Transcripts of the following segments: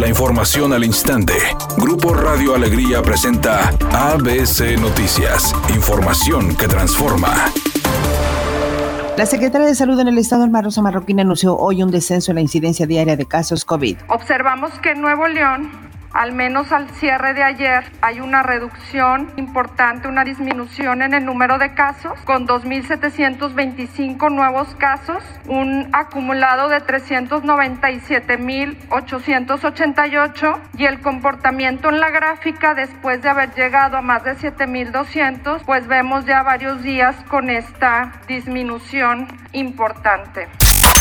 La información al instante. Grupo Radio Alegría presenta ABC Noticias. Información que transforma. La secretaria de Salud en el Estado, Alma Rosa Marroquín, anunció hoy un descenso en la incidencia diaria de casos COVID. Observamos que en Nuevo León al menos al cierre de ayer hay una reducción importante, una disminución en el número de casos, con 2.725 nuevos casos, un acumulado de 397.888 y el comportamiento en la gráfica después de haber llegado a más de 7.200, pues vemos ya varios días con esta disminución importante.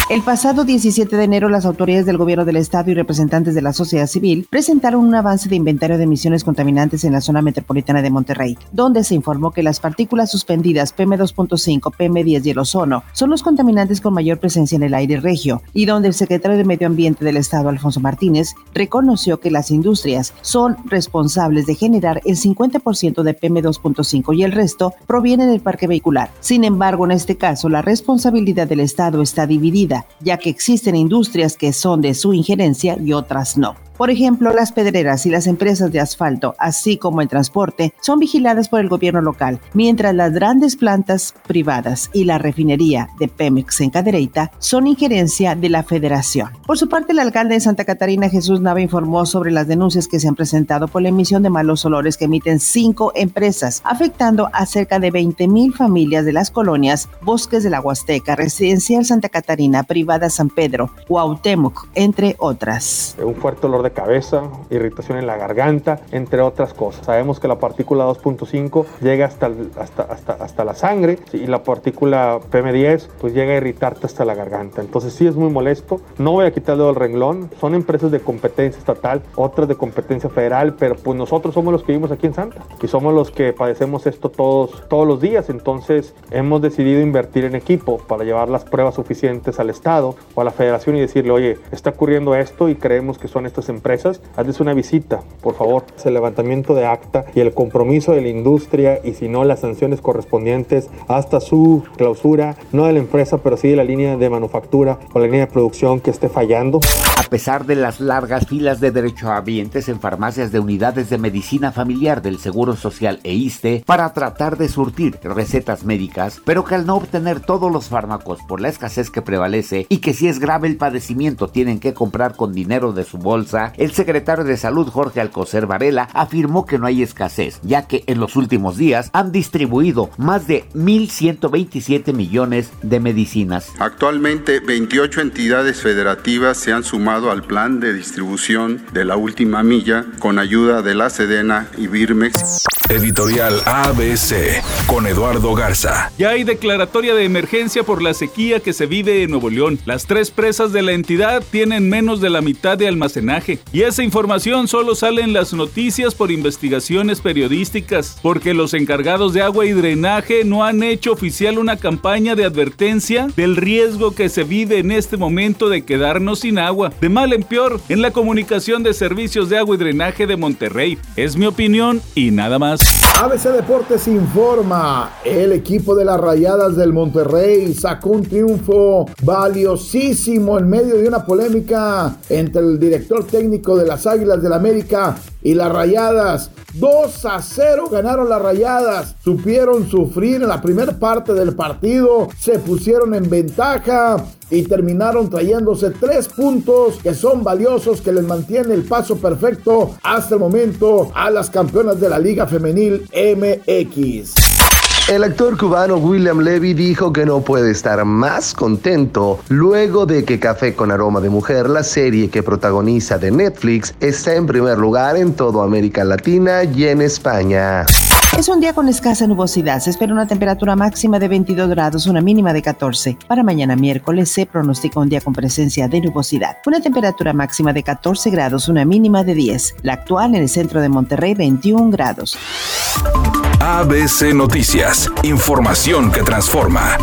El pasado 17 de enero, las autoridades del gobierno del estado y representantes de la sociedad civil presentaron un avance de inventario de emisiones contaminantes en la zona metropolitana de Monterrey, donde se informó que las partículas suspendidas PM2.5, PM10 y el ozono son los contaminantes con mayor presencia en el aire regio, y donde el secretario de Medio Ambiente del estado, Alfonso Martínez, reconoció que las industrias son responsables de generar el 50% de PM2.5 y el resto proviene del parque vehicular. Sin embargo, en este caso, la responsabilidad del estado está dividida ya que existen industrias que son de su injerencia y otras no. Por ejemplo, las pedreras y las empresas de asfalto, así como el transporte, son vigiladas por el gobierno local, mientras las grandes plantas privadas y la refinería de Pemex en Cadereyta son injerencia de la federación. Por su parte, el alcalde de Santa Catarina, Jesús Nava, informó sobre las denuncias que se han presentado por la emisión de malos olores que emiten cinco empresas, afectando a cerca de 20 mil familias de las colonias Bosques de la Huasteca, Residencial Santa Catarina, Privada San Pedro, Cuauhtémoc, entre otras. Un fuerte olor de cabeza, irritación en la garganta, entre otras cosas. Sabemos que la partícula 2.5 llega hasta, hasta, hasta, hasta, la sangre y la partícula PM10 pues llega a irritarte hasta la garganta. Entonces sí es muy molesto. No voy a quitarle el renglón. Son empresas de competencia estatal, otras de competencia federal, pero pues nosotros somos los que vivimos aquí en Santa y somos los que padecemos esto todos, todos los días. Entonces hemos decidido invertir en equipo para llevar las pruebas suficientes al Estado o a la Federación y decirle, oye, está ocurriendo esto y creemos que son estas empresas empresas, hazles una visita, por favor. El levantamiento de acta y el compromiso de la industria y si no las sanciones correspondientes hasta su clausura, no de la empresa, pero sí de la línea de manufactura o la línea de producción que esté fallando. A pesar de las largas filas de derechohabientes en farmacias de unidades de medicina familiar del Seguro Social e ISTE para tratar de surtir recetas médicas, pero que al no obtener todos los fármacos por la escasez que prevalece y que si es grave el padecimiento tienen que comprar con dinero de su bolsa, el secretario de Salud Jorge Alcocer Varela afirmó que no hay escasez, ya que en los últimos días han distribuido más de 1.127 millones de medicinas. Actualmente 28 entidades federativas se han sumado al plan de distribución de la última milla con ayuda de la Sedena y Birmex. Editorial ABC con Eduardo Garza. Ya hay declaratoria de emergencia por la sequía que se vive en Nuevo León. Las tres presas de la entidad tienen menos de la mitad de almacenaje y esa información solo sale en las noticias por investigaciones periodísticas, porque los encargados de agua y drenaje no han hecho oficial una campaña de advertencia del riesgo que se vive en este momento de quedarnos sin agua, de mal en peor, en la comunicación de servicios de agua y drenaje de Monterrey. Es mi opinión y nada más. ABC Deportes informa, el equipo de las Rayadas del Monterrey sacó un triunfo valiosísimo en medio de una polémica entre el director técnico de las Águilas del América y las Rayadas. 2 a 0 ganaron las Rayadas. Supieron sufrir en la primera parte del partido, se pusieron en ventaja y terminaron trayéndose tres puntos que son valiosos que les mantiene el paso perfecto hasta el momento a las campeonas de la Liga MX. El actor cubano William Levy dijo que no puede estar más contento luego de que Café con Aroma de Mujer, la serie que protagoniza de Netflix, está en primer lugar en toda América Latina y en España. Es un día con escasa nubosidad. Se espera una temperatura máxima de 22 grados, una mínima de 14. Para mañana miércoles se pronostica un día con presencia de nubosidad. Una temperatura máxima de 14 grados, una mínima de 10. La actual en el centro de Monterrey, 21 grados. ABC Noticias. Información que transforma.